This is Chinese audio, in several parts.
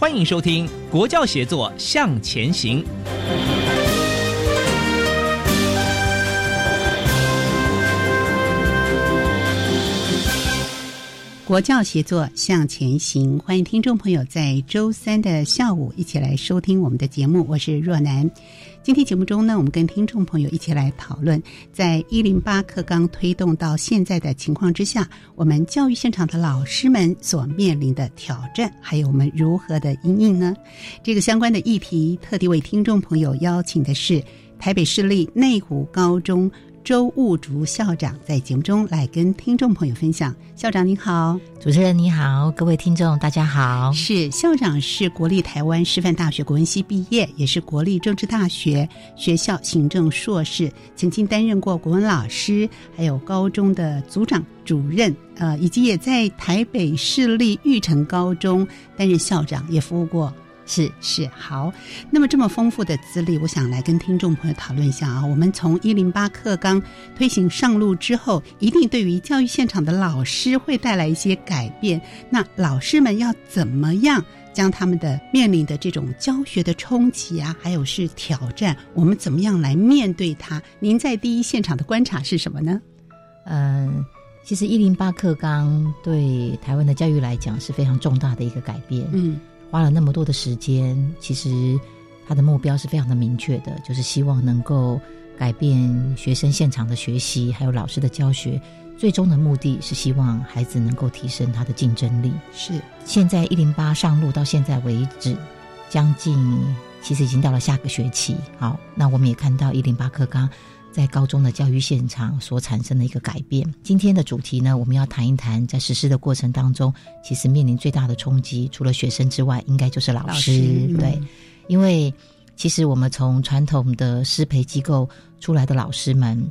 欢迎收听《国教协作向前行》。国教协作向前行，欢迎听众朋友在周三的下午一起来收听我们的节目。我是若楠。今天节目中呢，我们跟听众朋友一起来讨论，在一零八课纲推动到现在的情况之下，我们教育现场的老师们所面临的挑战，还有我们如何的应应呢？这个相关的议题，特地为听众朋友邀请的是台北市立内湖高中。周务竹校长在节目中来跟听众朋友分享。校长您好，主持人你好，各位听众大家好。是校长是国立台湾师范大学国文系毕业，也是国立政治大学学校行政硕士，曾经担任过国文老师，还有高中的组长、主任，呃，以及也在台北市立育成高中担任校长，也服务过。是是好，那么这么丰富的资历，我想来跟听众朋友讨论一下啊。我们从一零八课纲推行上路之后，一定对于教育现场的老师会带来一些改变。那老师们要怎么样将他们的面临的这种教学的冲击啊，还有是挑战，我们怎么样来面对它？您在第一现场的观察是什么呢？嗯，其实一零八课纲对台湾的教育来讲是非常重大的一个改变。嗯。花了那么多的时间，其实他的目标是非常的明确的，就是希望能够改变学生现场的学习，还有老师的教学。最终的目的是希望孩子能够提升他的竞争力。是现在一零八上路到现在为止，将近其实已经到了下个学期。好，那我们也看到一零八课纲。在高中的教育现场所产生的一个改变。今天的主题呢，我们要谈一谈，在实施的过程当中，其实面临最大的冲击，除了学生之外，应该就是老师。对，因为其实我们从传统的师培机构出来的老师们，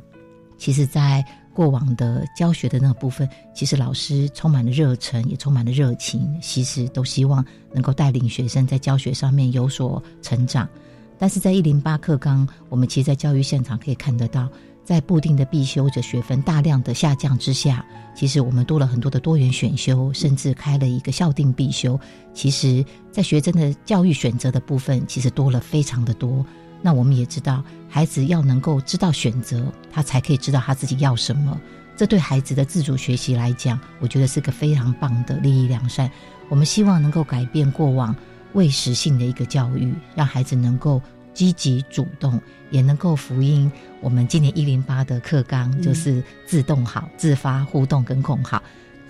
其实在过往的教学的那个部分，其实老师充满了热忱，也充满了热情，其实都希望能够带领学生在教学上面有所成长。但是在一零八课纲，我们其实，在教育现场可以看得到，在固定的必修者学分大量的下降之下，其实我们多了很多的多元选修，甚至开了一个校定必修。其实，在学生的教育选择的部分，其实多了非常的多。那我们也知道，孩子要能够知道选择，他才可以知道他自己要什么。这对孩子的自主学习来讲，我觉得是个非常棒的利益良善。我们希望能够改变过往。喂食性的一个教育，让孩子能够积极主动，也能够福音我们今年一零八的课纲，就是自动好、自发互动跟共好。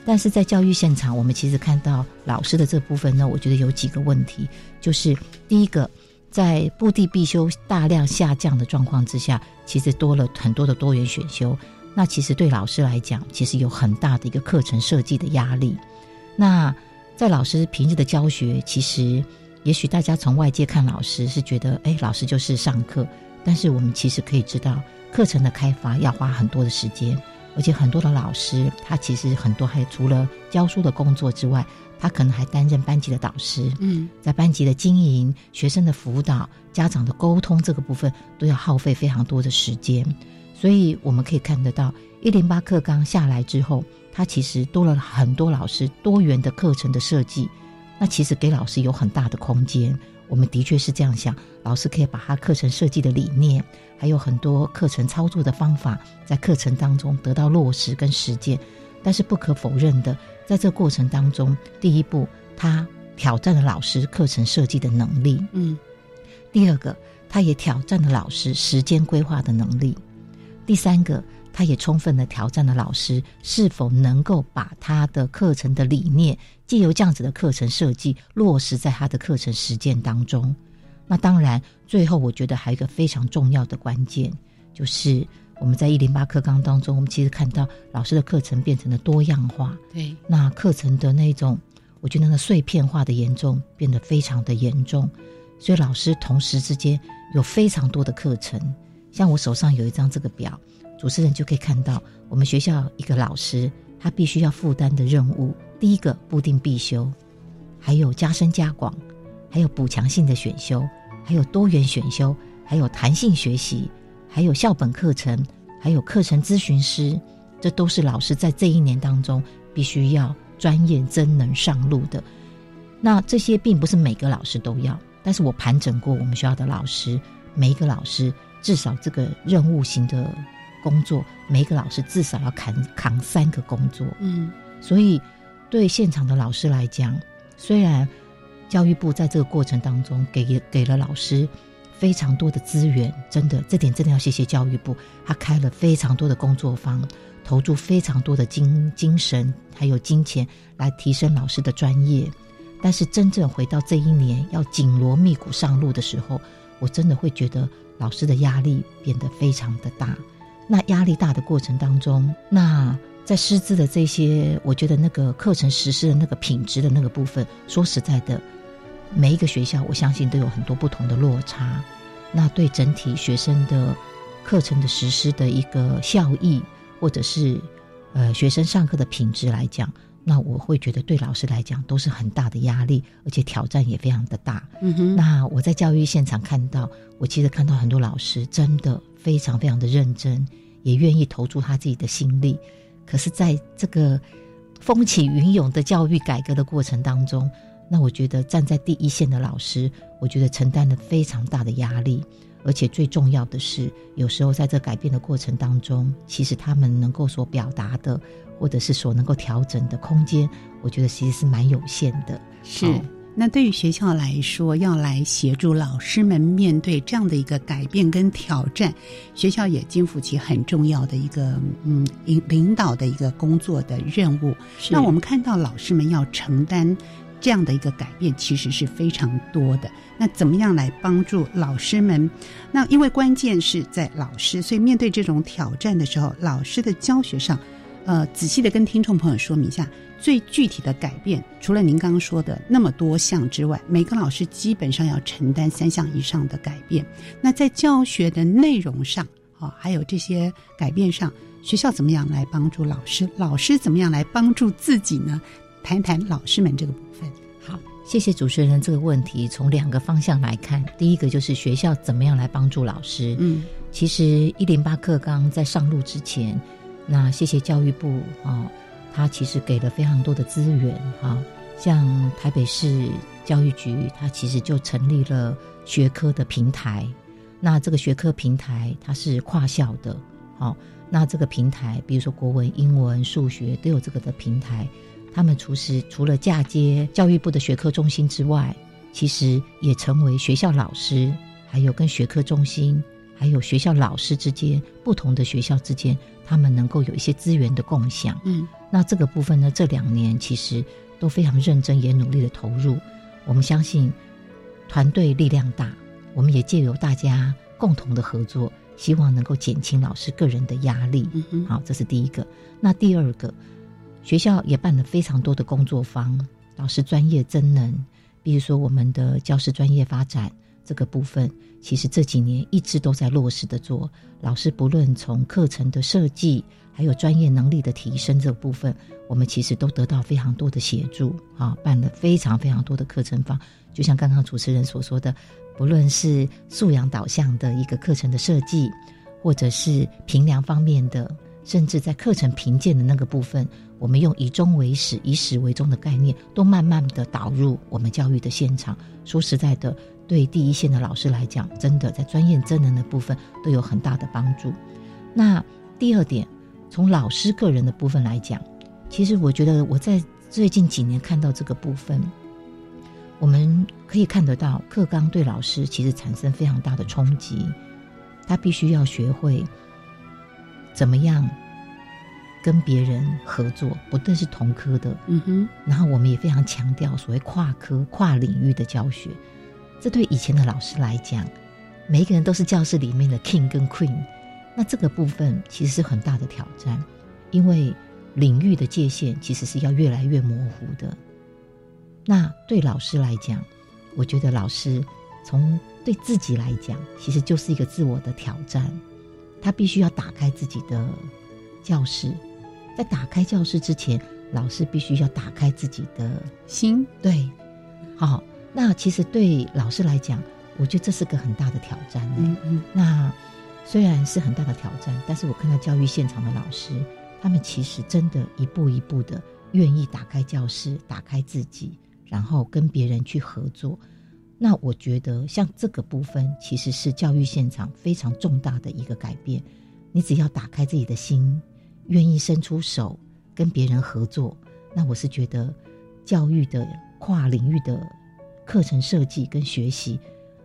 但是在教育现场，我们其实看到老师的这部分呢，我觉得有几个问题，就是第一个，在布地必修大量下降的状况之下，其实多了很多的多元选修，那其实对老师来讲，其实有很大的一个课程设计的压力。那在老师平日的教学，其实也许大家从外界看老师是觉得，哎，老师就是上课。但是我们其实可以知道，课程的开发要花很多的时间，而且很多的老师他其实很多还除了教书的工作之外，他可能还担任班级的导师。嗯，在班级的经营、学生的辅导、家长的沟通这个部分，都要耗费非常多的时间。所以我们可以看得到，一零八课纲下来之后。它其实多了很多老师多元的课程的设计，那其实给老师有很大的空间。我们的确是这样想，老师可以把他课程设计的理念，还有很多课程操作的方法，在课程当中得到落实跟实践。但是不可否认的，在这过程当中，第一步他挑战了老师课程设计的能力，嗯，第二个他也挑战了老师时间规划的能力，第三个他也充分的挑战了老师是否能够把他的课程的理念，借由这样子的课程设计落实在他的课程实践当中。那当然，最后我觉得还有一个非常重要的关键，就是我们在一零八课纲当中，我们其实看到老师的课程变成了多样化，对，那课程的那种，我觉得那个碎片化的严重变得非常的严重，所以老师同时之间有非常多的课程，像我手上有一张这个表，主持人就可以看到，我们学校一个老师他必须要负担的任务，第一个固定必修，还有加深加广，还有补强性的选修，还有多元选修，还有弹性学习，还有校本课程，还有课程咨询师，这都是老师在这一年当中必须要专业真能上路的。那这些并不是每个老师都要，但是我盘整过我们学校的老师，每一个老师至少这个任务型的工作，每一个老师至少要扛扛三个工作。嗯，所以对现场的老师来讲，虽然教育部在这个过程当中给给了老师非常多的资源，真的这点真的要谢谢教育部，他开了非常多的工作坊，投注非常多的精精神还有金钱来提升老师的专业。但是真正回到这一年要紧锣密鼓上路的时候，我真的会觉得老师的压力变得非常的大。那压力大的过程当中，那在师资的这些，我觉得那个课程实施的那个品质的那个部分，说实在的，每一个学校我相信都有很多不同的落差。那对整体学生的课程的实施的一个效益，或者是呃学生上课的品质来讲，那我会觉得对老师来讲都是很大的压力，而且挑战也非常的大。嗯哼，那我在教育现场看到，我其实看到很多老师真的非常非常的认真，也愿意投注他自己的心力。可是，在这个风起云涌的教育改革的过程当中，那我觉得站在第一线的老师，我觉得承担了非常大的压力。而且最重要的是，有时候在这改变的过程当中，其实他们能够所表达的，或者是所能够调整的空间，我觉得其实是蛮有限的。是。好那对于学校来说，要来协助老师们面对这样的一个改变跟挑战，学校也肩负起很重要的一个嗯领领导的一个工作的任务。是那我们看到老师们要承担这样的一个改变，其实是非常多的。那怎么样来帮助老师们？那因为关键是在老师，所以面对这种挑战的时候，老师的教学上，呃，仔细的跟听众朋友说明一下。最具体的改变，除了您刚刚说的那么多项之外，每个老师基本上要承担三项以上的改变。那在教学的内容上，啊，还有这些改变上，学校怎么样来帮助老师？老师怎么样来帮助自己呢？谈谈老师们这个。好，谢谢主持人这个问题。从两个方向来看，第一个就是学校怎么样来帮助老师。嗯，其实一零八课纲在上路之前，那谢谢教育部啊。他其实给了非常多的资源，哈，像台北市教育局，它其实就成立了学科的平台。那这个学科平台它是跨校的，好，那这个平台，比如说国文、英文、数学都有这个的平台。他们除是除了嫁接教育部的学科中心之外，其实也成为学校老师，还有跟学科中心，还有学校老师之间不同的学校之间，他们能够有一些资源的共享。嗯。那这个部分呢，这两年其实都非常认真，也努力的投入。我们相信团队力量大，我们也借由大家共同的合作，希望能够减轻老师个人的压力。嗯好，这是第一个。那第二个，学校也办了非常多的工作坊，老师专业增能，比如说我们的教师专业发展这个部分，其实这几年一直都在落实的做。老师不论从课程的设计，还有专业能力的提升这部分，我们其实都得到非常多的协助啊，办了非常非常多的课程坊。就像刚刚主持人所说的，不论是素养导向的一个课程的设计，或者是评量方面的，甚至在课程评鉴的那个部分，我们用以终为始、以始为终的概念，都慢慢的导入我们教育的现场。说实在的，对第一线的老师来讲，真的在专业真能的部分都有很大的帮助。那第二点，从老师个人的部分来讲，其实我觉得我在最近几年看到这个部分，我们可以看得到课纲对老师其实产生非常大的冲击，他必须要学会怎么样跟别人合作，不但是同科的，嗯哼，然后我们也非常强调所谓跨科、跨领域的教学。这对以前的老师来讲，每一个人都是教室里面的 king 跟 queen，那这个部分其实是很大的挑战，因为领域的界限其实是要越来越模糊的。那对老师来讲，我觉得老师从对自己来讲，其实就是一个自我的挑战，他必须要打开自己的教室，在打开教室之前，老师必须要打开自己的心，对，好。那其实对老师来讲，我觉得这是个很大的挑战。嗯嗯。那虽然是很大的挑战，但是我看到教育现场的老师，他们其实真的一步一步的愿意打开教室，打开自己，然后跟别人去合作。那我觉得像这个部分，其实是教育现场非常重大的一个改变。你只要打开自己的心，愿意伸出手跟别人合作，那我是觉得教育的跨领域的。课程设计跟学习，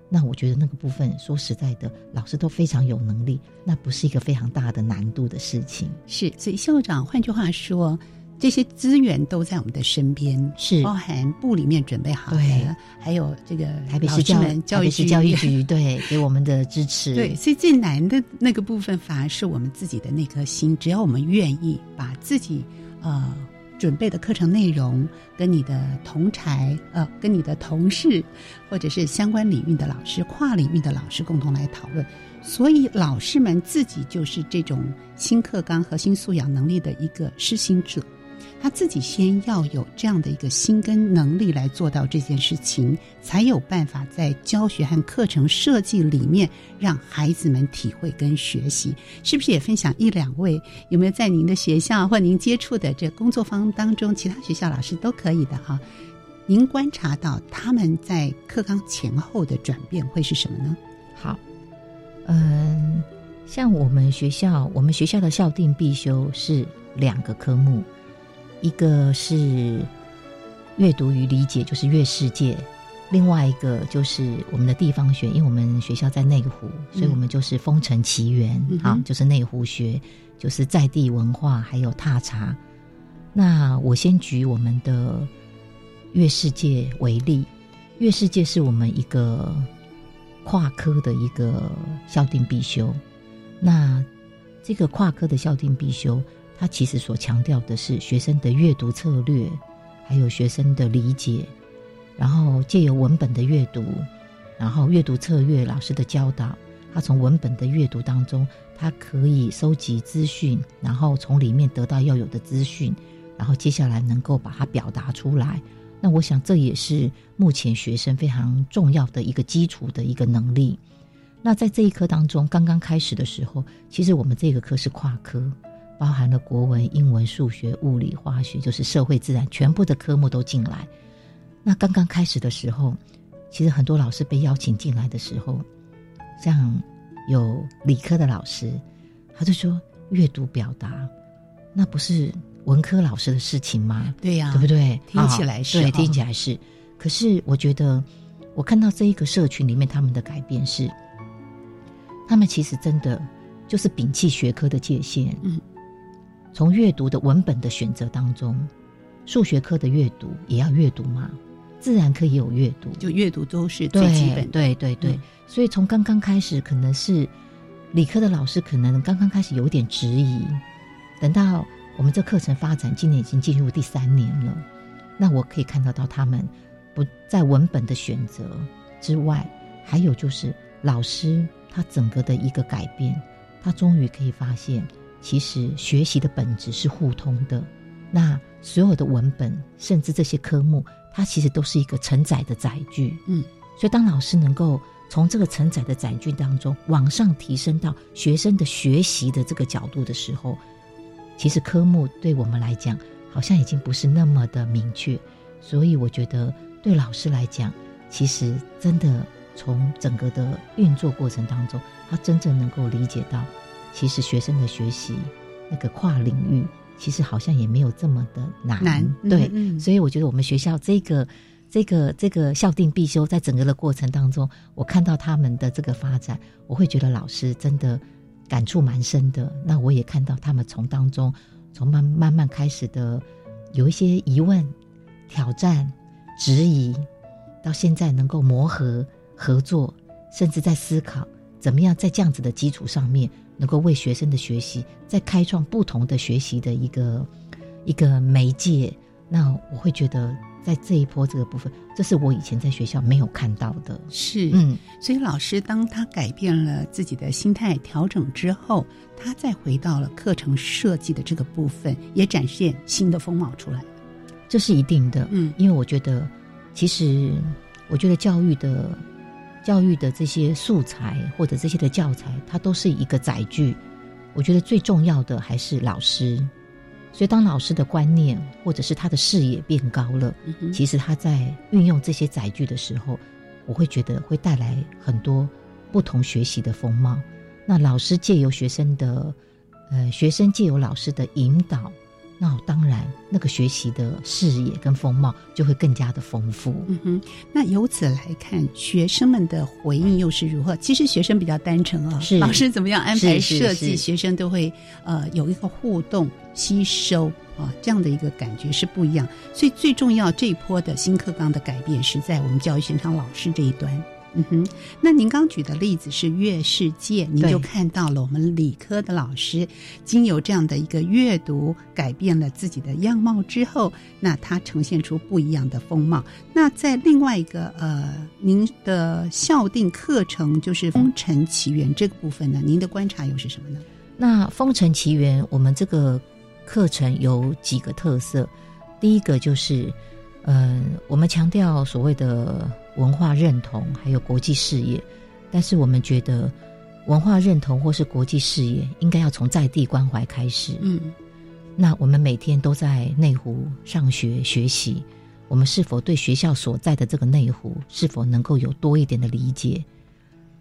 那我觉得那个部分，说实在的，老师都非常有能力，那不是一个非常大的难度的事情。是，所以校长，换句话说，这些资源都在我们的身边，是包含部里面准备好的，还有这个台北市教教育局教育局 对给我们的支持。对，所以最难的那个部分，反而是我们自己的那颗心。只要我们愿意把自己呃。准备的课程内容，跟你的同才呃，跟你的同事，或者是相关领域的老师、跨领域的老师共同来讨论。所以，老师们自己就是这种新课纲核心素养能力的一个施行者。他自己先要有这样的一个心跟能力来做到这件事情，才有办法在教学和课程设计里面让孩子们体会跟学习。是不是也分享一两位？有没有在您的学校或您接触的这工作方当中，其他学校老师都可以的哈？您观察到他们在课纲前后的转变会是什么呢？好，嗯，像我们学校，我们学校的校定必修是两个科目。一个是阅读与理解，就是阅世界；另外一个就是我们的地方学，因为我们学校在内湖，所以我们就是风城奇缘，啊，就是内湖学，就是在地文化，还有踏查。那我先举我们的阅世界为例，阅世界是我们一个跨科的一个校定必修。那这个跨科的校定必修。他其实所强调的是学生的阅读策略，还有学生的理解，然后借由文本的阅读，然后阅读策略老师的教导，他从文本的阅读当中，他可以收集资讯，然后从里面得到要有的资讯，然后接下来能够把它表达出来。那我想这也是目前学生非常重要的一个基础的一个能力。那在这一课当中，刚刚开始的时候，其实我们这个课是跨科。包含了国文、英文、数学、物理、化学，就是社会、自然，全部的科目都进来。那刚刚开始的时候，其实很多老师被邀请进来的时候，像有理科的老师，他就说阅读表达，那不是文科老师的事情吗？对呀，对不对？听起来是，对，听起来是。可是我觉得，我看到这一个社群里面，他们的改变是，他们其实真的就是摒弃学科的界限，嗯。从阅读的文本的选择当中，数学科的阅读也要阅读嘛？自然科也有阅读，就阅读都是最基本。对对对，所以从刚刚开始，可能是理科的老师可能刚刚开始有点质疑。等到我们这课程发展，今年已经进入第三年了，那我可以看得到他们不在文本的选择之外，还有就是老师他整个的一个改变，他终于可以发现。其实学习的本质是互通的，那所有的文本，甚至这些科目，它其实都是一个承载的载具。嗯，所以当老师能够从这个承载的载具当中往上提升到学生的学习的这个角度的时候，其实科目对我们来讲好像已经不是那么的明确。所以我觉得对老师来讲，其实真的从整个的运作过程当中，他真正能够理解到，其实学生的学习那个跨领域，其实好像也没有这么的难。难对，嗯嗯所以我觉得我们学校这个。这个这个校定必修，在整个的过程当中，我看到他们的这个发展，我会觉得老师真的感触蛮深的。那我也看到他们从当中，从慢慢慢开始的有一些疑问、挑战、质疑，到现在能够磨合、合作，甚至在思考怎么样在这样子的基础上面，能够为学生的学习再开创不同的学习的一个一个媒介。那我会觉得，在这一波这个部分，这是我以前在学校没有看到的。是，嗯，所以老师当他改变了自己的心态调整之后，他再回到了课程设计的这个部分，也展现新的风貌出来。这是一定的。嗯因为我觉得，其实我觉得教育的教育的这些素材或者这些的教材，它都是一个载具。我觉得最重要的还是老师。所以，当老师的观念或者是他的视野变高了，嗯其实他在运用这些载具的时候，我会觉得会带来很多不同学习的风貌。那老师借由学生的，呃，学生借由老师的引导，那当然那个学习的视野跟风貌就会更加的丰富。嗯哼，那由此来看，学生们的回应又是如何？其实学生比较单纯啊，是老师怎么样安排设计，学生都会呃有一个互动、吸收啊这样的一个感觉是不一样。所以最重要这一波的新课纲的改变是在我们教育现场老师这一端。嗯哼，那您刚举的例子是阅世界，您就看到了我们理科的老师经由这样的一个阅读，改变了自己的样貌之后，那他呈现出不一样的风貌。那在另外一个呃，您的校定课程就是《风尘奇缘》这个部分呢，您的观察又是什么呢？那《风尘奇缘》我们这个课程有几个特色，第一个就是，嗯、我们强调所谓的文化认同，还有国际视野，但是我们觉得文化认同或是国际视野，应该要从在地关怀开始。嗯那我们每天都在内湖上学学习，我们是否对学校所在的这个内湖是否能够有多一点的理解？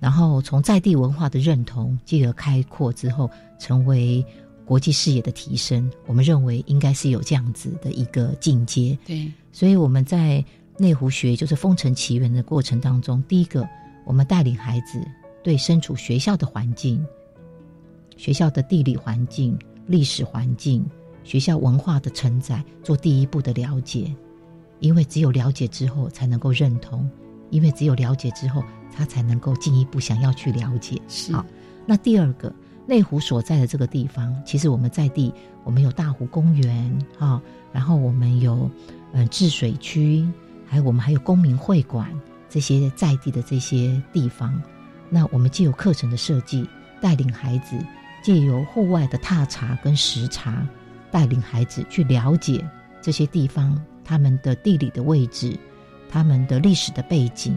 然后从在地文化的认同，继而开阔之后，成为国际视野的提升。我们认为应该是有这样子的一个进阶。对，所以我们在内湖学就是风尘奇缘的过程当中，第一个，我们带领孩子对身处学校的环境、学校的地理环境、历史环境、学校文化的承载做第一步的了解，因为只有了解之后才能够认同，因为只有了解之后，他才能够进一步想要去了解。是好那第二个，内湖所在的这个地方，其实我们在地，我们有大湖公园啊、然后我们有呃治水区，还有我们还有公民会馆这些在地的这些地方。那我们借由课程的设计，带领孩子借由户外的踏查跟实查，带领孩子去了解这些地方他们的地理的位置，他们的历史的背景，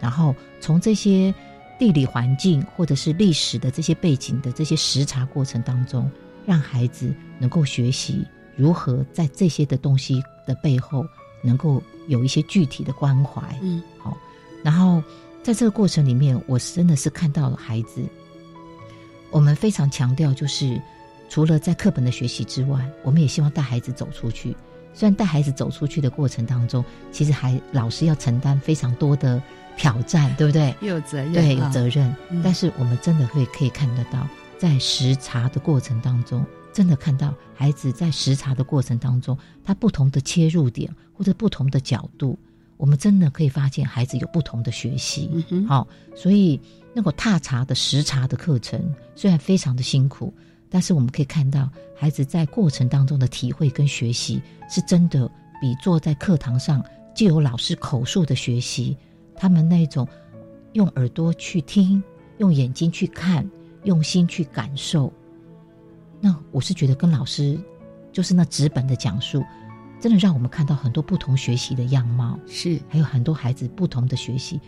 然后从这些地理环境或者是历史的这些背景的这些实查过程当中，让孩子能够学习如何在这些的东西的背后，能够有一些具体的关怀。嗯好，然后在这个过程里面，我真的是看到了孩子，我们非常强调，就是除了在课本的学习之外，我们也希望带孩子走出去。虽然带孩子走出去的过程当中，其实还老师要承担非常多的挑战，对不对？又有责任，对，有啊责任。嗯但是我们真的会可以看得到，在实查的过程当中，真的看到孩子在实查的过程当中，他不同的切入点或者不同的角度，我们真的可以发现孩子有不同的学习。好、所以那个踏查的实查的课程虽然非常的辛苦，但是我们可以看到孩子在过程当中的体会跟学习，是真的比坐在课堂上就有老师口述的学习，他们那种用耳朵去听，用眼睛去看，用心去感受。那我是觉得跟老师就是那纸本的讲述，真的让我们看到很多不同学习的样貌。是还有很多孩子不同的学习，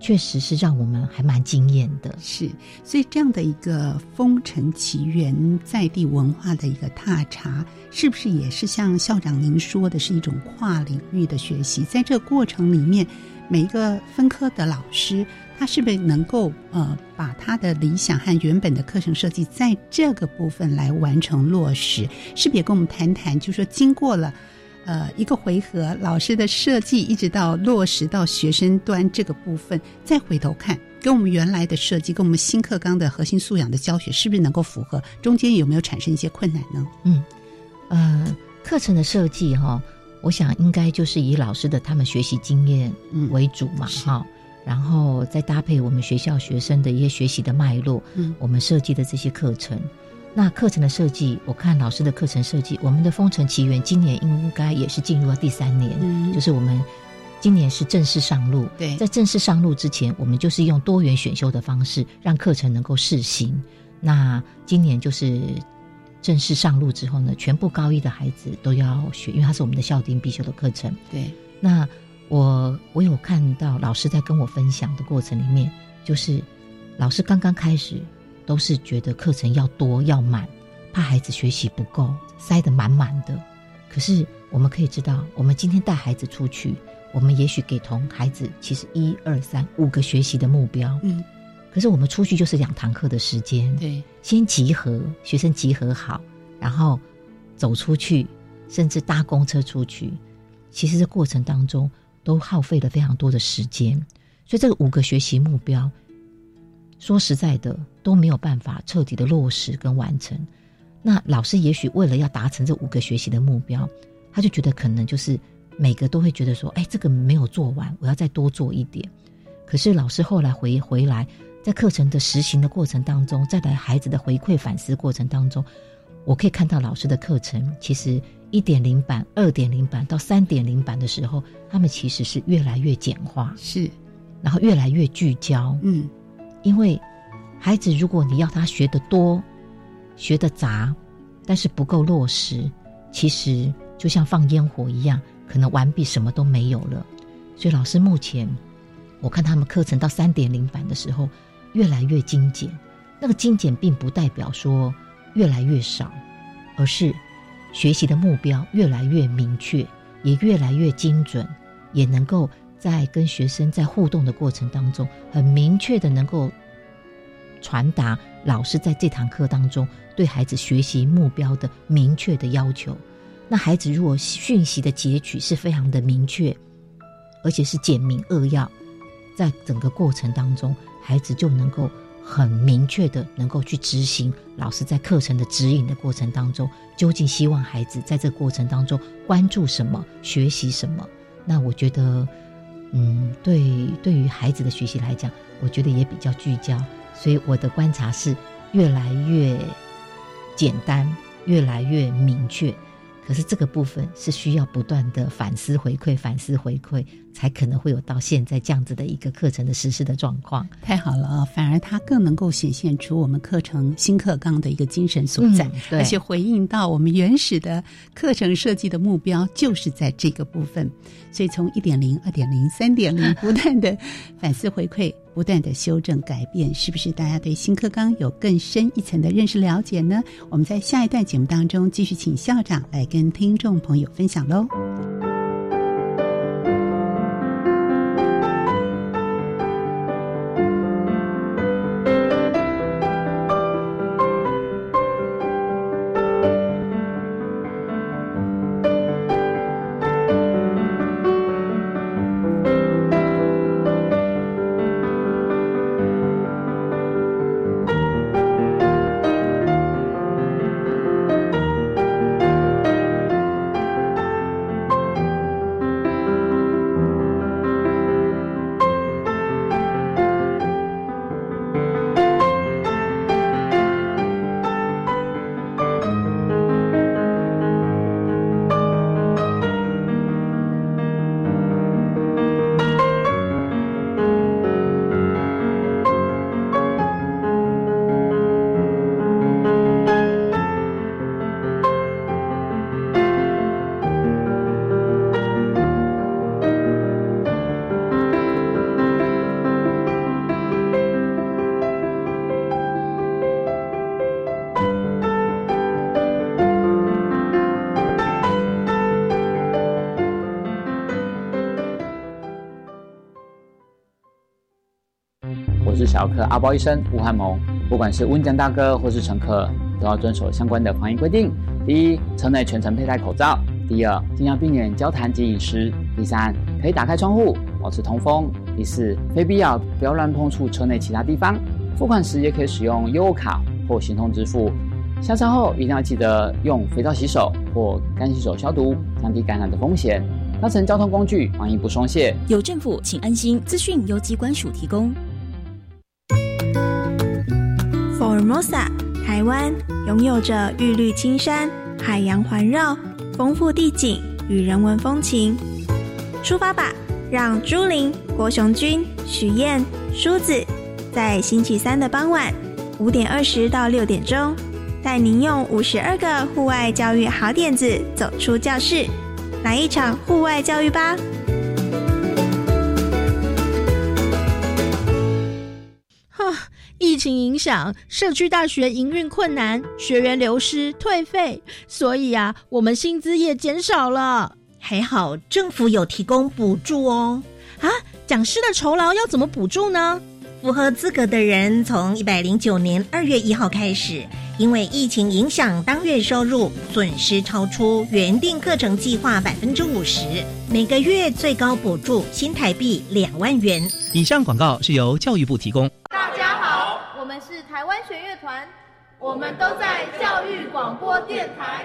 确实是让我们还蛮惊艳的。是，所以这样的一个风尘奇缘在地文化的一个踏查，是不是也是像校长您说的，是一种跨领域的学习？在这个过程里面，每一个分科的老师，他是不是能够呃把他的理想和原本的课程设计在这个部分来完成落实？是不是也跟我们谈谈？就是说经过了呃一个回合，老师的设计一直到落实到学生端这个部分，再回头看，跟我们原来的设计，跟我们新课纲的核心素养的教学，是不是能够符合？中间有没有产生一些困难呢？嗯，呃，课程的设计哈。我想应该就是以老师的他们学习经验为主嘛，哈，然后再搭配我们学校学生的一些学习的脉络，嗯，我们设计的这些课程。那课程的设计，我看老师的课程设计，我们的《封城奇缘》今年应该也是进入了第三年，嗯，就是我们今年是正式上路。对，在正式上路之前，我们就是用多元选修的方式，让课程能够试行。那今年就是。正式上路之后呢，全部高一的孩子都要学，因为它是我们的校定必修的课程。对，那我我有看到老师在跟我分享的过程里面，就是老师刚刚开始都是觉得课程要多要满，怕孩子学习不够，塞得满满的。可是我们可以知道，我们今天带孩子出去，我们也许给同孩子其实一二三五个学习的目标。嗯。可是我们出去就是两堂课的时间，对，先集合学生集合好，然后走出去，甚至搭公车出去，其实这过程当中都耗费了非常多的时间，所以这个五个学习目标，说实在的都没有办法彻底的落实跟完成。那老师也许为了要达成这五个学习的目标，他就觉得可能就是每个都会觉得说，哎，这个没有做完，我要再多做一点。可是老师后来回回来。在课程的实行的过程当中，在来孩子的回馈反思过程当中，我可以看到老师的课程其实一点零版、二点零版到三点零版的时候，他们其实是越来越简化，是，然后越来越聚焦。嗯，因为孩子如果你要他学的多、学的杂，但是不够落实，其实就像放烟火一样，可能完毕什么都没有了。所以老师目前我看他们课程到三点零版的时候。越来越精简，那个精简并不代表说越来越少，而是学习的目标越来越明确，也越来越精准，也能够在跟学生在互动的过程当中，很明确的能够传达老师在这堂课当中对孩子学习目标的明确的要求。那孩子如果讯息的截取是非常的明确，而且是简明扼要，在整个过程当中。孩子就能够很明确的能够去执行老师在课程的指引的过程当中，究竟希望孩子在这过程当中关注什么、学习什么？那我觉得，嗯，对，对于孩子的学习来讲，我觉得也比较聚焦。所以我的观察是越来越简单，越来越明确。可是这个部分是需要不断的反思回馈、反思回馈，才可能会有到现在这样子的一个课程的实施的状况。太好了啊！反而它更能够显现出我们课程新课纲的一个精神所在，而且回应到我们原始的课程设计的目标，就是在这个部分。所以从一点零、二点零、三点零 不断的反思回馈。不断的修正改变，是不是大家对新课纲有更深一层的认识了解呢？我们在下一段节目当中继续请校长来跟听众朋友分享喽。小儿科阿包医生吴汉蒙。不管是温江大哥或是乘客，都要遵守相关的防疫规定。第一，车内全程佩戴口罩；第二，尽量避免交谈及饮食；第三，可以打开窗户，保持通风；第四，非必要不要乱碰触车内其他地方。付款时也可以使用优卡或行动支付。下车后一定要记得用肥皂洗手或干洗手消毒，降低感染的风险。搭乘交通工具防疫不松懈，有政府请安心。资讯由机关署提供。mosa，台湾拥有着玉绿青山、海洋环绕、丰富地景与人文风情。出发吧，让朱琳、郭雄君、许燕、梳子在星期三的傍晚五点二十到六点钟，带您用五十二个户外教育好点子走出教室。来一场户外教育吧！疫情影响，社区大学营运困难，学员流失退费，所以啊，我们薪资也减少了。还好政府有提供补助哦。啊，讲师的酬劳要怎么补助呢？符合资格的人，从一百零九年二月一号开始。因为疫情影响，当月收入损失超出原定课程计划百分之五十，每个月最高补助新台币两万元。以上广告是由教育部提供。大家好，台湾弦乐团，我们都在教育广播电台。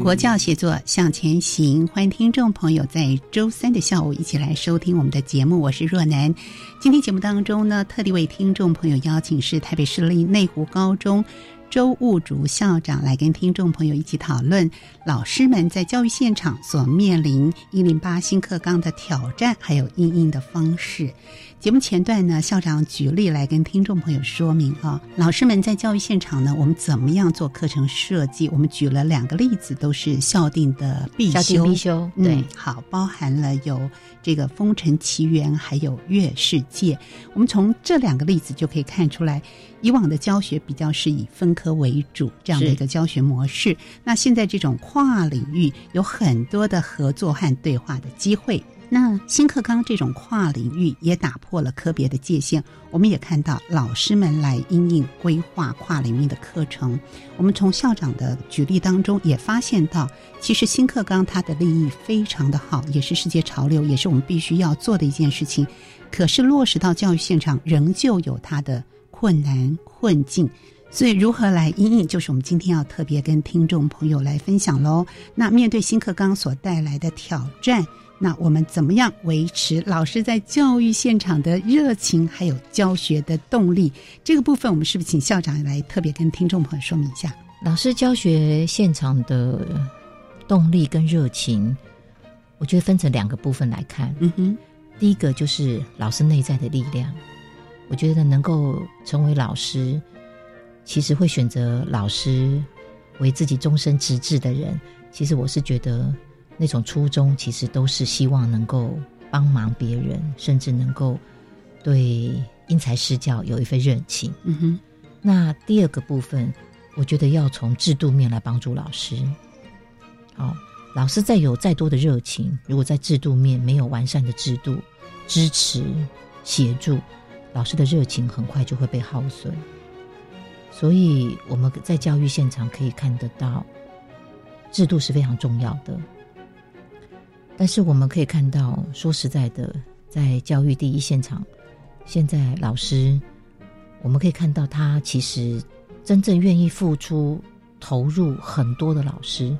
国教写作向前行，欢迎听众朋友在周三的下午一起来收听我们的节目。我是若楠。今天节目当中呢，特地为听众朋友邀请是台北市立内湖高中周务竹校长来跟听众朋友一起讨论老师们在教育现场所面临一零八新课纲的挑战，还有应应的方式。节目前段呢，校长举例来跟听众朋友说明啊，老师们在教育现场呢，我们怎么样做课程设计？我们举了两个例子，都是校定的必修。必修，对，好，包含了有这个《封尘奇缘》，还有《月世界》。我们从这两个例子就可以看出来，以往的教学比较是以分科为主这样的一个教学模式。那现在这种跨领域有很多的合作和对话的机会。那新课纲这种跨领域也打破了科别的界限，我们也看到老师们来应应规划跨领域的课程。我们从校长的举例当中也发现到，其实新课纲它的利益非常的好，也是世界潮流，也是我们必须要做的一件事情。可是落实到教育现场，仍旧有它的困难困境。所以如何来应应，就是我们今天要特别跟听众朋友来分享喽。那面对新课纲所带来的挑战。那我们怎么样维持老师在教育现场的热情，还有教学的动力？这个部分，我们是不是请校长来特别跟听众朋友说明一下？老师教学现场的动力跟热情，我觉得分成两个部分来看。嗯哼，第一个就是老师内在的力量。我觉得能够成为老师，其实会选择老师为自己终身职志的人，其实我是觉得。那种初衷其实都是希望能够帮忙别人，甚至能够对因材施教有一份热情。嗯哼。那第二个部分，我觉得要从制度面来帮助老师。好，老师再有再多的热情，如果在制度面没有完善的制度支持协助，老师的热情很快就会被耗损。所以我们在教育现场可以看得到，制度是非常重要的。但是我们可以看到，说实在的，在教育第一现场，现在老师，我们可以看到他其实真正愿意付出、投入很多的老师，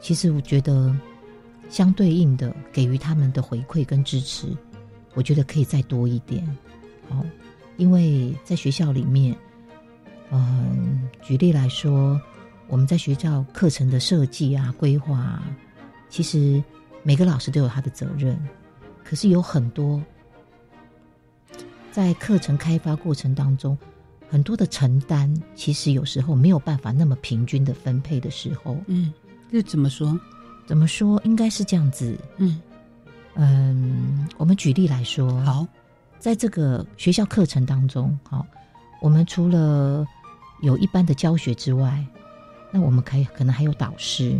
其实我觉得相对应的给予他们的回馈跟支持，我觉得可以再多一点。好，因为在学校里面，嗯，举例来说，我们在学校课程的设计啊、规划啊，其实每个老师都有他的责任，可是有很多在课程开发过程当中，很多的承担，其实有时候没有办法那么平均的分配的时候，嗯，这怎么说？怎么说？应该是这样子，嗯嗯，我们举例来说，好，在这个学校课程当中，好，我们除了有一般的教学之外，那我们可以可能还有导师。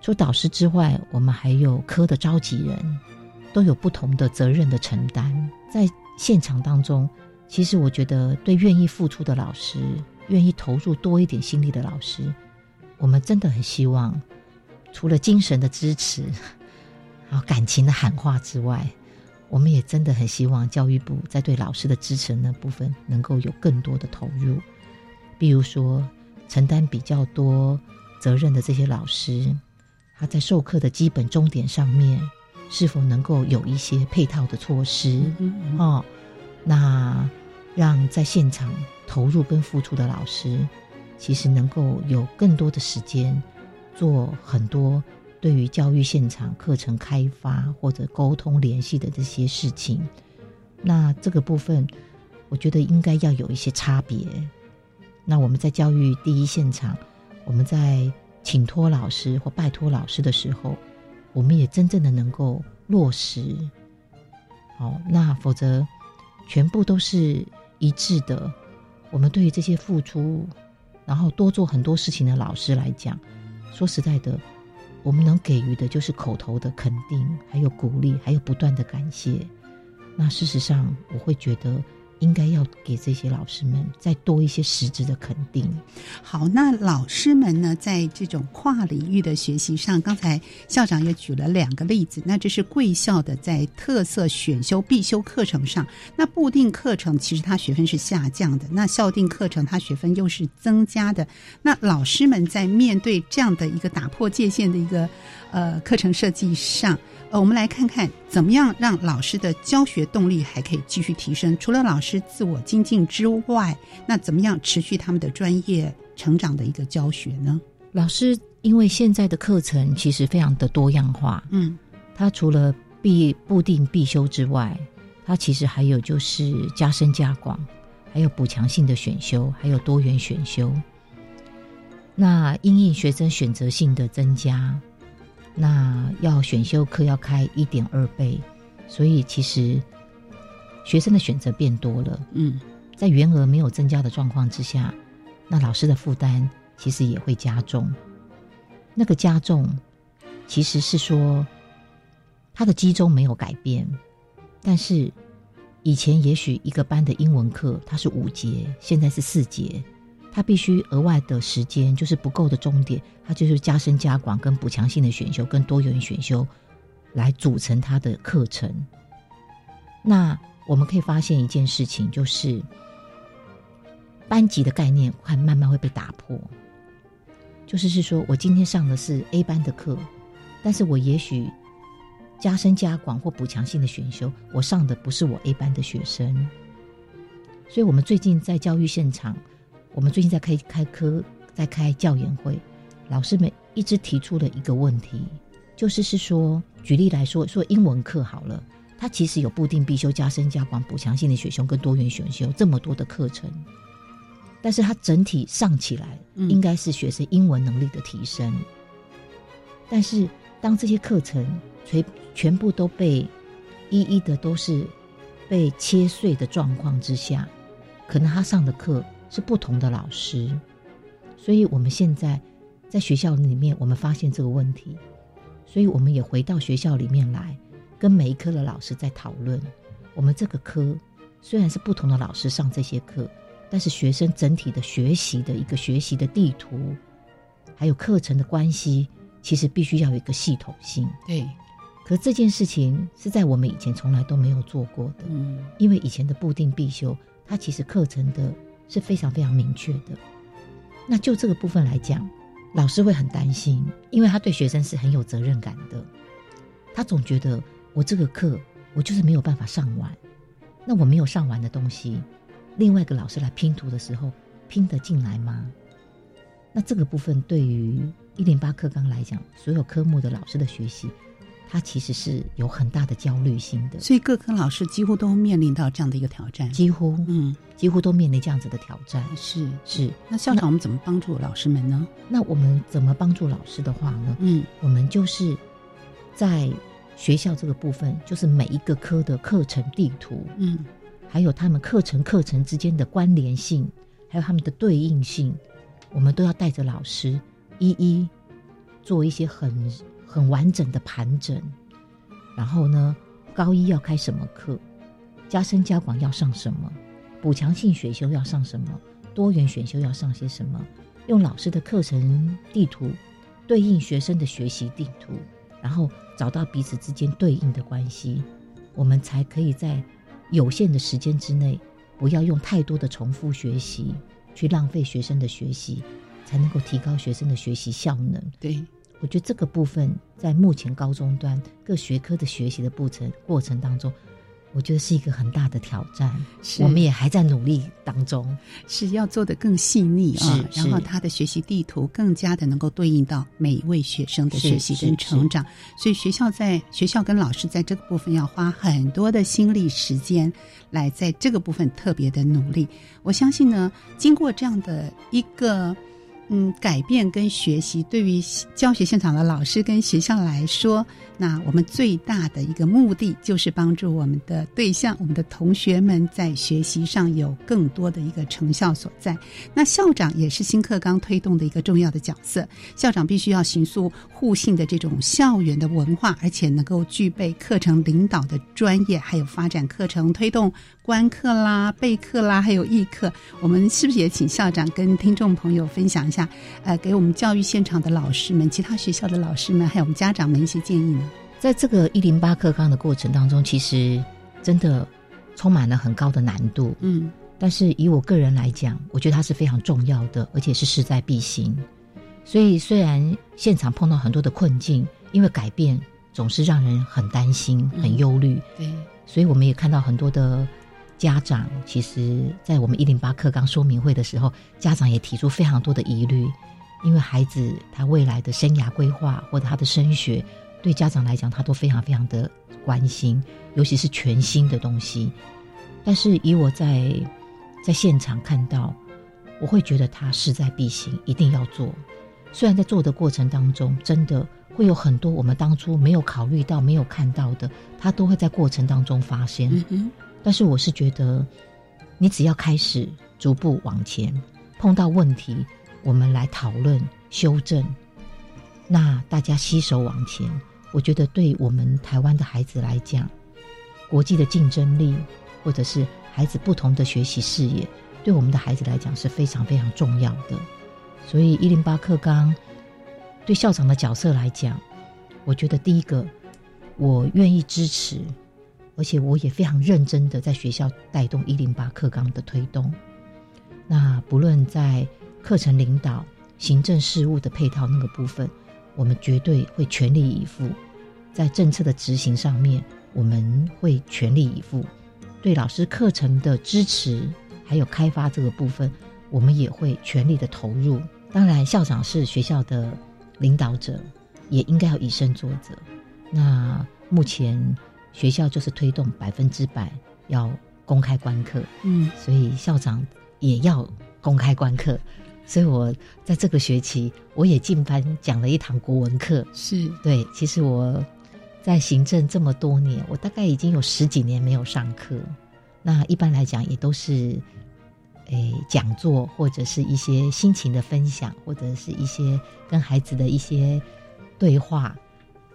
除导师之外，我们还有科的召集人，都有不同的责任的承担。在现场当中，其实我觉得，对愿意付出的老师，愿意投入多一点心力的老师，我们真的很希望，除了精神的支持，啊，感情的喊话之外，我们也真的很希望教育部在对老师的支持那部分，能够有更多的投入。比如说，承担比较多责任的这些老师，他在授课的基本终点上面，是否能够有一些配套的措施？哦，那让在现场投入跟付出的老师，其实能够有更多的时间做很多对于教育现场课程开发或者沟通联系的这些事情。那这个部分，我觉得应该要有一些差别。那我们在教育第一现场，我们在请托老师或拜托老师的时候，我们也真正的能够落实。好，那否则全部都是一致的。我们对于这些付出，然后多做很多事情的老师来讲，说实在的，我们能给予的就是口头的肯定，还有鼓励，还有不断的感谢。那事实上，我会觉得。应该要给这些老师们再多一些实质的肯定。好，那老师们呢，在这种跨领域的学习上，刚才校长也举了两个例子。那这是贵校的在特色选修必修课程上，那固定课程其实它学分是下降的，那校定课程它学分又是增加的。那老师们在面对这样的一个打破界限的一个呃课程设计上。呃，我们来看看怎么样让老师的教学动力还可以继续提升。除了老师自我精进之外，那怎么样持续他们的专业成长的一个教学呢？老师因为现在的课程其实非常的多样化，嗯，它除了必固定必修之外，它其实还有就是加深加广，还有补强性的选修，还有多元选修。那因应学生选择性的增加。那要选修课要开一点二倍，所以其实学生的选择变多了。嗯，在原额没有增加的状况之下，那老师的负担其实也会加重。那个加重其实是说，他的基中没有改变，但是以前也许一个班的英文课它是五节，现在是四节。他必须额外的时间，就是不够的终点，他就是加深加广、跟补强性的选修、跟多元选修来组成他的课程。那我们可以发现一件事情，就是班级的概念快慢慢会被打破。就是是说我今天上的是 A 班的课，但是我也许加深加广或补强性的选修，我上的不是我 A 班的学生。所以我们最近在教育现场。我们最近在开开科，在开教研会，老师们一直提出了一个问题，就是是说，举例来说，说英文课好了，它其实有固定必修、加深加广、补强性的选修跟多元选修这么多的课程，但是它整体上起来，应该是学生英文能力的提升。但是当这些课程全全部都被一一的都是被切碎的状况之下，可能他上的课。是不同的老师，所以我们现在在学校里面，我们发现这个问题，所以我们也回到学校里面来，跟每一科的老师在讨论。我们这个科虽然是不同的老师上这些课，但是学生整体的学习的一个学习的地图，还有课程的关系，其实必须要有一个系统性。对，可这件事情是在我们以前从来都没有做过的。嗯，因为以前的固定必修，它其实课程的。是非常非常明确的。那就这个部分来讲，老师会很担心，因为他对学生是很有责任感的。他总觉得我这个课我就是没有办法上完，那我没有上完的东西，另外一个老师来拼图的时候，拼得进来吗？那这个部分对于一零八课纲来讲，所有科目的老师的学习，他其实是有很大的焦虑性的。所以各科老师几乎都面临到这样的一个挑战，几乎，嗯，几乎都面临这样子的挑战。是是，那校长，我们怎么帮助老师们呢？那我们怎么帮助老师的话呢？嗯，我们就是在学校这个部分，就是每一个科的课程地图，嗯，还有他们课程课程之间的关联性，还有他们的对应性，我们都要带着老师一一做一些很很完整的盘整。然后呢，高一要开什么课，加深加广要上什么，补强性选修要上什么，多元选修要上些什么，用老师的课程地图对应学生的学习地图，然后找到彼此之间对应的关系，我们才可以在有限的时间之内，不要用太多的重复学习去浪费学生的学习，才能够提高学生的学习效能。对。我觉得这个部分在目前高中端各学科的学习的过程过程当中，我觉得是一个很大的挑战。我们也还在努力当中，是要做的更细腻啊，然后他的学习地图更加的能够对应到每一位学生的学习跟成长。所以学校在学校跟老师在这个部分要花很多的心力时间来在这个部分特别的努力。我相信呢，经过这样的一个。嗯，改变跟学习对于教学现场的老师跟学校来说，那我们最大的一个目的就是帮助我们的对象、我们的同学们在学习上有更多的一个成效所在。那校长也是新课纲推动的一个重要的角色，校长必须要形塑互信的这种校园的文化，而且能够具备课程领导的专业，还有发展课程推动。观课啦、备课啦，还有议课，我们是不是也请校长跟听众朋友分享一下？呃，给我们教育现场的老师们、其他学校的老师们，还有我们家长们一些建议呢？在这个一零八课纲的过程当中，其实真的充满了很高的难度。嗯，但是以我个人来讲，我觉得它是非常重要的，而且是势在必行。所以虽然现场碰到很多的困境，因为改变总是让人很担心、很忧虑。对，所以我们也看到很多的。家长其实，在我们一零八课纲说明会的时候，家长也提出非常多的疑虑，因为孩子他未来的生涯规划或者他的升学，对家长来讲，他都非常非常的关心，尤其是全新的东西。但是以我在在现场看到，我会觉得他势在必行，一定要做。虽然在做的过程当中，真的会有很多我们当初没有考虑到、没有看到的，他都会在过程当中发现。但是我是觉得，你只要开始逐步往前，碰到问题，我们来讨论修正，那大家携手往前，我觉得对我们台湾的孩子来讲，国际的竞争力，或者是孩子不同的学习视野，对我们的孩子来讲是非常非常重要的。所以一零八课纲对校长的角色来讲，我觉得第一个，我愿意支持。而且我也非常认真的在学校带动一零八课纲的推动。那不论在课程领导、行政事务的配套那个部分，我们绝对会全力以赴；在政策的执行上面，我们会全力以赴。对老师课程的支持还有开发这个部分，我们也会全力的投入。当然，校长是学校的领导者，也应该要以身作则。那目前。学校就是推动百分之百要公开观课，嗯，所以校长也要公开观课，所以我在这个学期我也进班讲了一堂国文课，是对。其实我在行政这么多年，我大概已经有十几年没有上课，那一般来讲也都是诶讲座或者是一些心情的分享，或者是一些跟孩子的一些对话。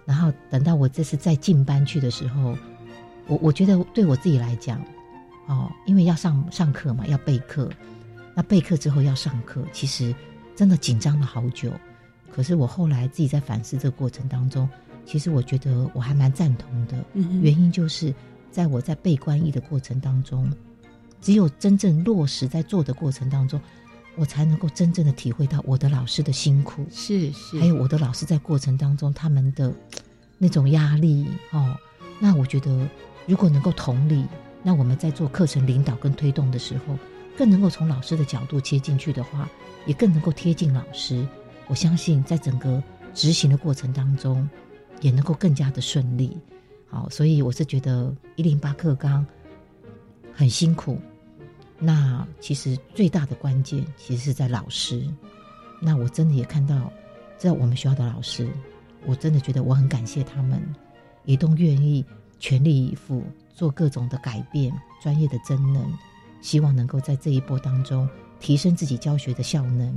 然后等到我这次再进班去的时候，我我觉得对我自己来讲，哦，因为要上上课嘛，要备课，那备课之后要上课，其实真的紧张了好久。可是我后来自己在反思这个过程当中，其实我觉得我还蛮赞同的。原因就是在我在背观义的过程当中，只有真正落实在做的过程当中。我才能够真正的体会到我的老师的辛苦，是是，还有我的老师在过程当中他们的那种压力哦。那我觉得，如果能够同理，那我们在做课程领导跟推动的时候，更能够从老师的角度切进去的话，也更能够贴近老师。我相信在整个执行的过程当中，也能够更加的顺利。好，所以我是觉得一零八课纲很辛苦。那其实最大的关键其实是在老师。那我真的也看到，在我们学校的老师，我真的觉得我很感谢他们，也都愿意全力以赴做各种的改变、专业的增能，希望能够在这一波当中提升自己教学的效能，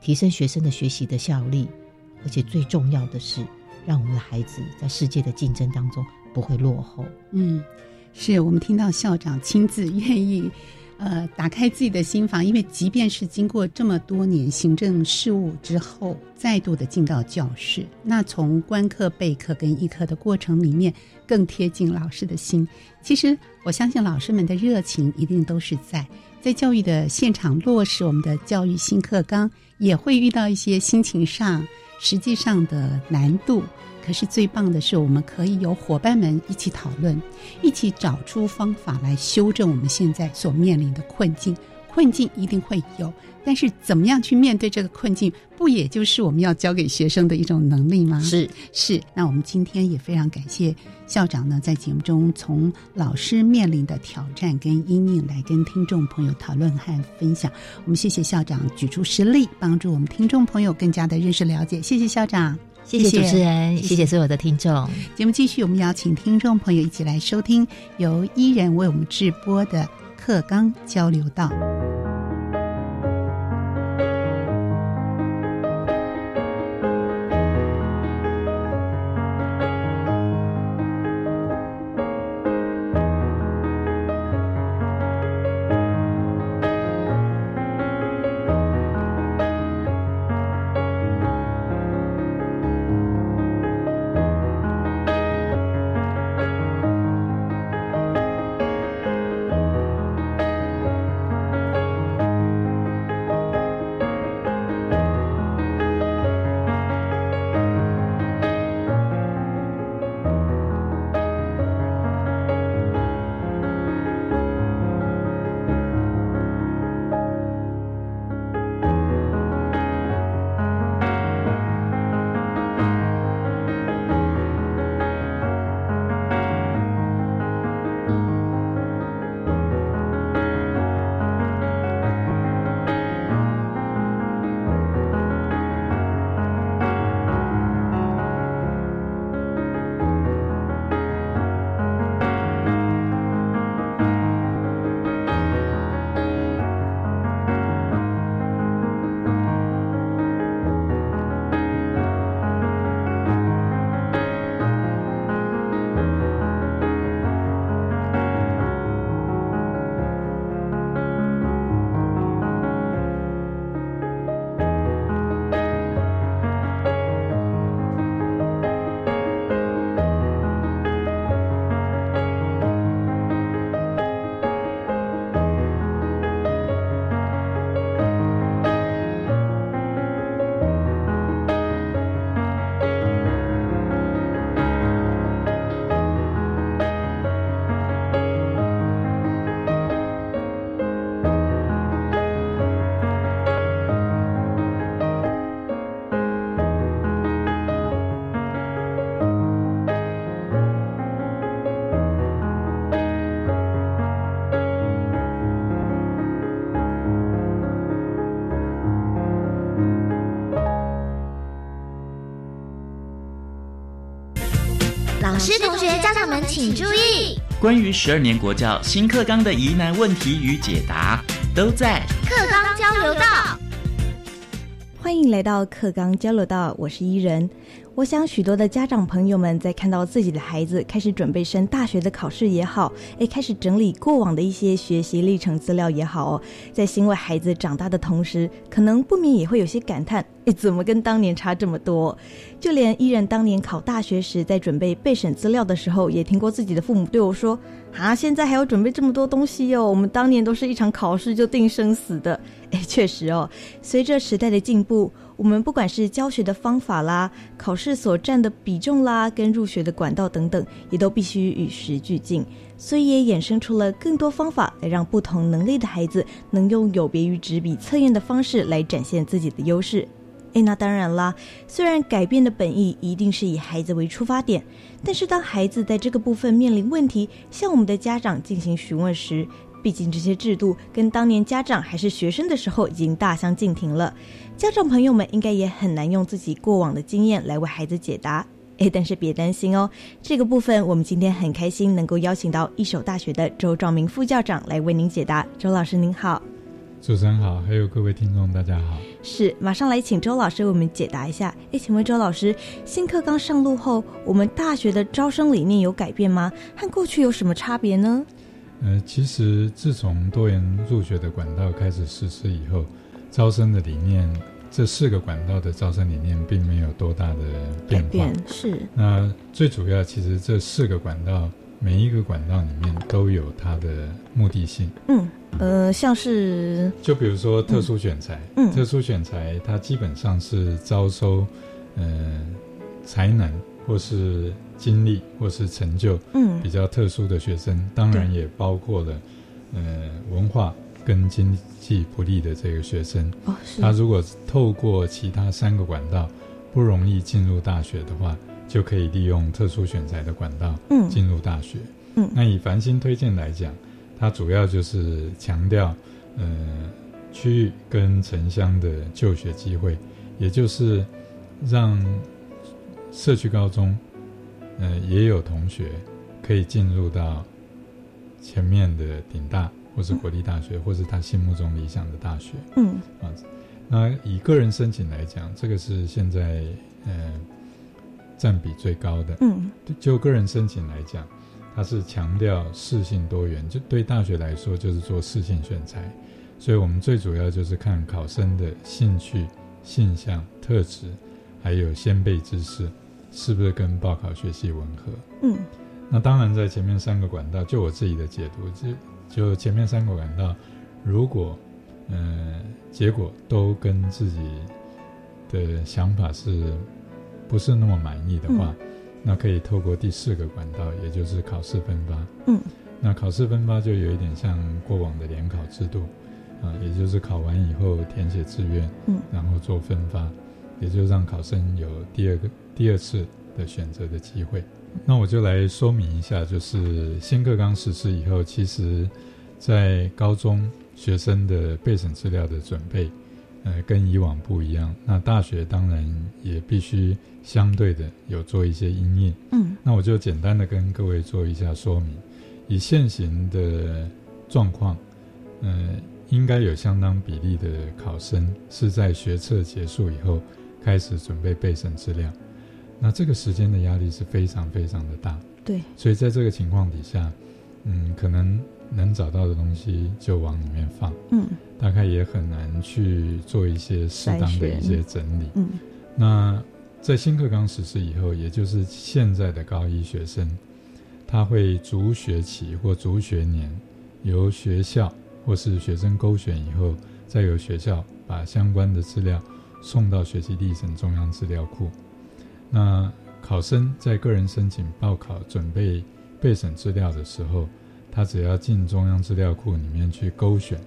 提升学生的学习的效力，而且最重要的是，让我们的孩子在世界的竞争当中不会落后。嗯，是我们听到校长亲自愿意。呃，打开自己的心房，因为即便是经过这么多年行政事务之后，再度的进到教室，那从观课、备课跟议课的过程里面，更贴近老师的心。其实，我相信老师们的热情一定都是在在教育的现场落实我们的教育新课纲，也会遇到一些心情上、实际上的难度。可是最棒的是，我们可以有伙伴们一起讨论，一起找出方法来修正我们现在所面临的困境。困境一定会有，但是怎么样去面对这个困境，不也就是我们要教给学生的一种能力吗？是是。那我们今天也非常感谢校长呢，在节目中从老师面临的挑战跟阴影来跟听众朋友讨论和分享。我们谢谢校长举出实例，帮助我们听众朋友更加的认识了解。谢谢校长。谢谢主持人，谢谢所有的听众。节目继续，我们邀请听众朋友一起来收听由依然为我们直播的课纲交流道。家长们请注意！关于十二年国教新课纲的疑难问题与解答，都在课纲交流道。欢迎来到课纲交流道，我是伊人。我想，许多的家长朋友们在看到自己的孩子开始准备升大学的考试也好，诶，开始整理过往的一些学习历程资料也好哦，在欣慰孩子长大的同时，可能不免也会有些感叹：诶，怎么跟当年差这么多？就连依然当年考大学时，在准备备审资料的时候，也听过自己的父母对我说：“啊，现在还要准备这么多东西哟，我们当年都是一场考试就定生死的。”哎，确实哦，随着时代的进步。我们不管是教学的方法啦、考试所占的比重啦、跟入学的管道等等，也都必须与时俱进，所以也衍生出了更多方法来让不同能力的孩子能用有别于纸笔测验的方式来展现自己的优势。诶，那当然啦，虽然改变的本意一定是以孩子为出发点，但是当孩子在这个部分面临问题，向我们的家长进行询问时，毕竟这些制度跟当年家长还是学生的时候已经大相径庭了。家长朋友们应该也很难用自己过往的经验来为孩子解答。诶，但是别担心哦，这个部分我们今天很开心能够邀请到一手大学的周兆明副校长来为您解答。周老师您好。主持人好，还有各位听众大家好。是，马上来请周老师为我们解答一下。哎，请问周老师，新课纲上路后，我们大学的招生理念有改变吗？和过去有什么差别呢？呃，其实自从多元入学的管道开始实施以后，招生的理念，这四个管道的招生理念并没有多大的变化。是。那最主要，其实这四个管道。每一个管道里面都有它的目的性。嗯，呃，像是就比如说特殊选材，嗯，特殊选材它基本上是招收，呃，才能或是经历或是成就，嗯，比较特殊的学生，当然也包括了，呃，文化跟经济不利的这个学生。他如果透过其他三个管道不容易进入大学的话。就可以利用特殊选材的管道进入大学。嗯，那以繁星推荐来讲，它主要就是强调呃区域跟城乡的就学机会，也就是让社区高中呃也有同学可以进入到前面的顶大或是国立大学，或是他心目中理想的大学。嗯，啊，那以个人申请来讲，这个是现在呃。占比最高的，嗯，就个人申请来讲，它是强调适性多元，就对大学来说就是做适性选材，所以我们最主要就是看考生的兴趣、性向、特质，还有先辈知识是不是跟报考学系吻合。嗯，那当然在前面三个管道，就我自己的解读，就就前面三个管道，如果嗯结果都跟自己的想法是。不是那么满意的话，那可以透过第四个管道，也就是考试分发。嗯，那考试分发就有一点像过往的联考制度，啊，也就是考完以后填写志愿，嗯，然后做分发，也就让考生有第二个第二次的选择的机会。那我就来说明一下，就是新课纲实施以后，其实，在高中学生的备审资料的准备。呃，跟以往不一样。那大学当然也必须相对的有做一些应应。嗯，那我就简单的跟各位做一下说明。以现行的状况，呃，应该有相当比例的考生是在学测结束以后开始准备备审资料。那这个时间的压力是非常非常的大。对。所以在这个情况底下，嗯，可能。能找到的东西就往里面放，嗯，大概也很难去做一些适当的一些整理，嗯。那在新课纲实施以后，也就是现在的高一学生，他会逐学期或逐学年，由学校或是学生勾选以后，再由学校把相关的资料送到学习历程中央资料库。那考生在个人申请报考准备备审资料的时候。他只要进中央资料库里面去勾选，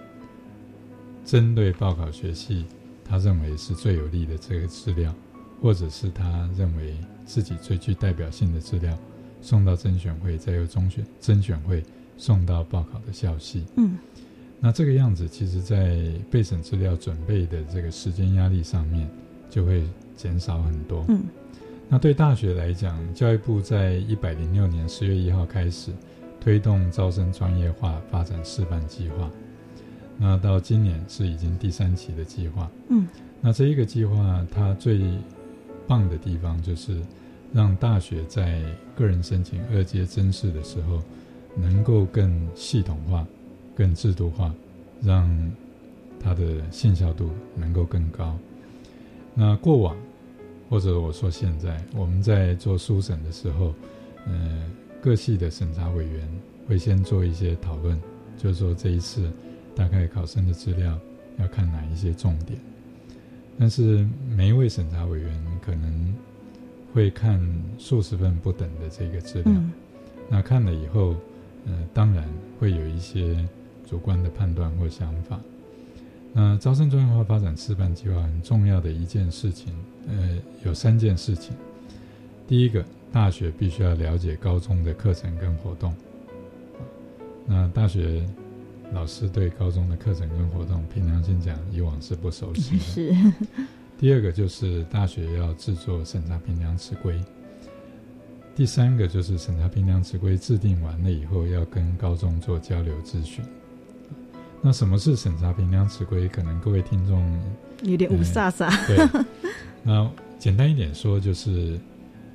针对报考学系，他认为是最有利的这个资料，或者是他认为自己最具代表性的资料，送到甄选会，再由中选甄选会送到报考的校系。嗯，那这个样子，其实在备审资料准备的这个时间压力上面就会减少很多。嗯，那对大学来讲，教育部在一百零六年十月一号开始。推动招生专业化发展示范计划，那到今年是已经第三期的计划。嗯，那这一个计划它最棒的地方就是让大学在个人申请二阶甄试的时候，能够更系统化、更制度化，让它的信效度能够更高。那过往或者我说现在我们在做书审的时候，嗯。各系的审查委员会先做一些讨论，就是说这一次大概考生的资料要看哪一些重点。但是每一位审查委员可能会看数十份不等的这个资料，嗯那看了以后，呃，当然会有一些主观的判断或想法。那招生专业化发展示范计划很重要的一件事情，呃，有三件事情。第一个，大学必须要了解高中的课程跟活动。那大学老师对高中的课程跟活动，凭良心讲，以往是不熟悉的。是。第二个就是大学要制作审查评量尺规。第三个就是审查评量尺规制定完了以后，要跟高中做交流咨询。那什么是审查评量尺规？可能各位听众有点无飒飒。对，那简单一点说，就是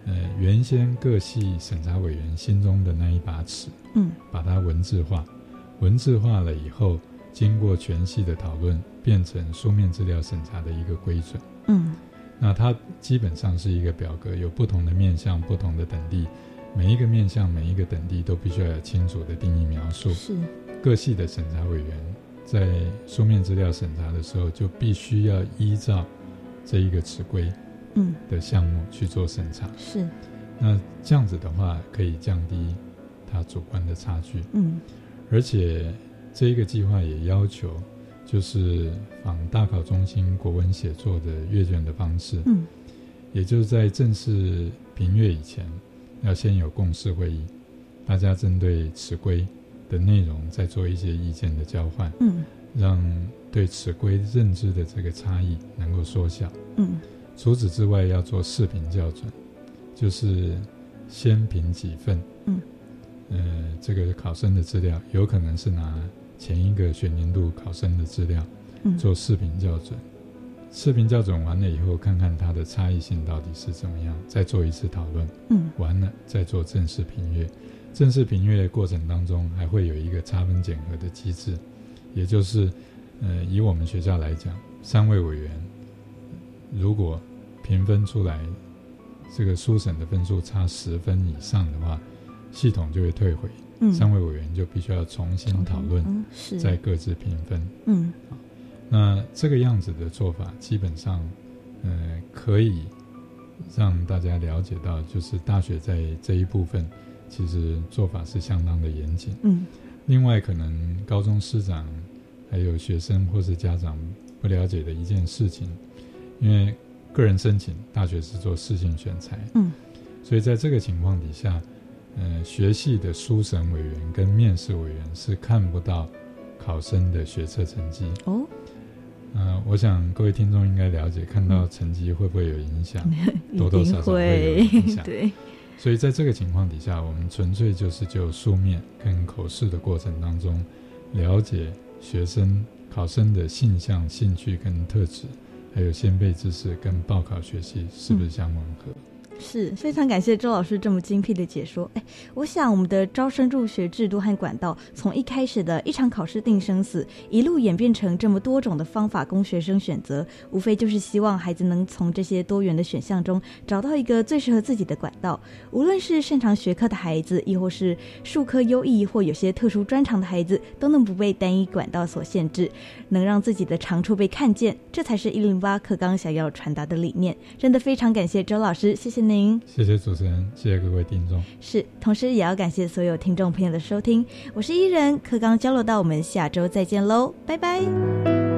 呃，原先各系审查委员心中的那一把尺，嗯，把它文字化，文字化了以后，经过全系的讨论，变成书面资料审查的一个规准。嗯，那它基本上是一个表格，有不同的面向、不同的等地，每一个面向、每一个等地都必须要有清楚的定义描述。是各系的审查委员在书面资料审查的时候，就必须要依照这一个词规嗯的项目去做审查。是，那这样子的话，可以降低它主观的差距。嗯，而且这一个计划也要求，就是仿大考中心国文写作的阅卷的方式。嗯，也就是在正式评阅以前，要先有共识会议，大家针对词规的内容再做一些意见的交换。嗯，让对尺规认知的这个差异能够缩小。嗯，除此之外，要做视频校准，就是先评几份。嗯，呃，这个考生的资料有可能是拿前一个学年度考生的资料，嗯做视频校准。视频校准完了以后，看看它的差异性到底是怎么样，再做一次讨论。嗯，完了再做正式评阅。正式评阅的过程当中，还会有一个差分检核的机制，也就是，呃，以我们学校来讲，三位委员如果评分出来，这个书审的分数差十分以上的话，系统就会退回，嗯。三位委员就必须要重新讨论，再各自评分。嗯。那这个样子的做法，基本上，呃，可以让大家了解到，就是大学在这一部分，其实做法是相当的严谨。嗯。另外，可能高中师长还有学生或是家长不了解的一件事情，因为个人申请大学是做事性选材，嗯，所以在这个情况底下，呃，学系的书审委员跟面试委员是看不到考生的学测成绩。哦。呃，我想各位听众应该了解，看到成绩会不会有影响？多多少少会有影响。对。所以在这个情况底下，我们纯粹就是就书面跟口试的过程当中，了解学生考生的性向、兴趣跟特质，还有先辈知识跟报考学习是不是相吻合。是非常感谢周老师这么精辟的解说。哎，我想我们的招生入学制度和管道，从一开始的一场考试定生死，一路演变成这么多种的方法供学生选择，无非就是希望孩子能从这些多元的选项中找到一个最适合自己的管道。无论是擅长学科的孩子，亦或是数科优异或有些特殊专长的孩子，都能不被单一管道所限制，能让自己的长处被看见，这才是一零八课纲想要传达的理念。真的非常感谢周老师，谢谢您。谢谢主持人，谢谢各位听众。是，同时也要感谢所有听众朋友的收听。我是伊人，课刚交流到，我们下周再见喽，拜拜。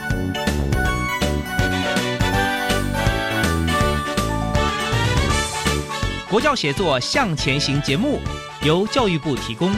国教协作向前行节目由教育部提供。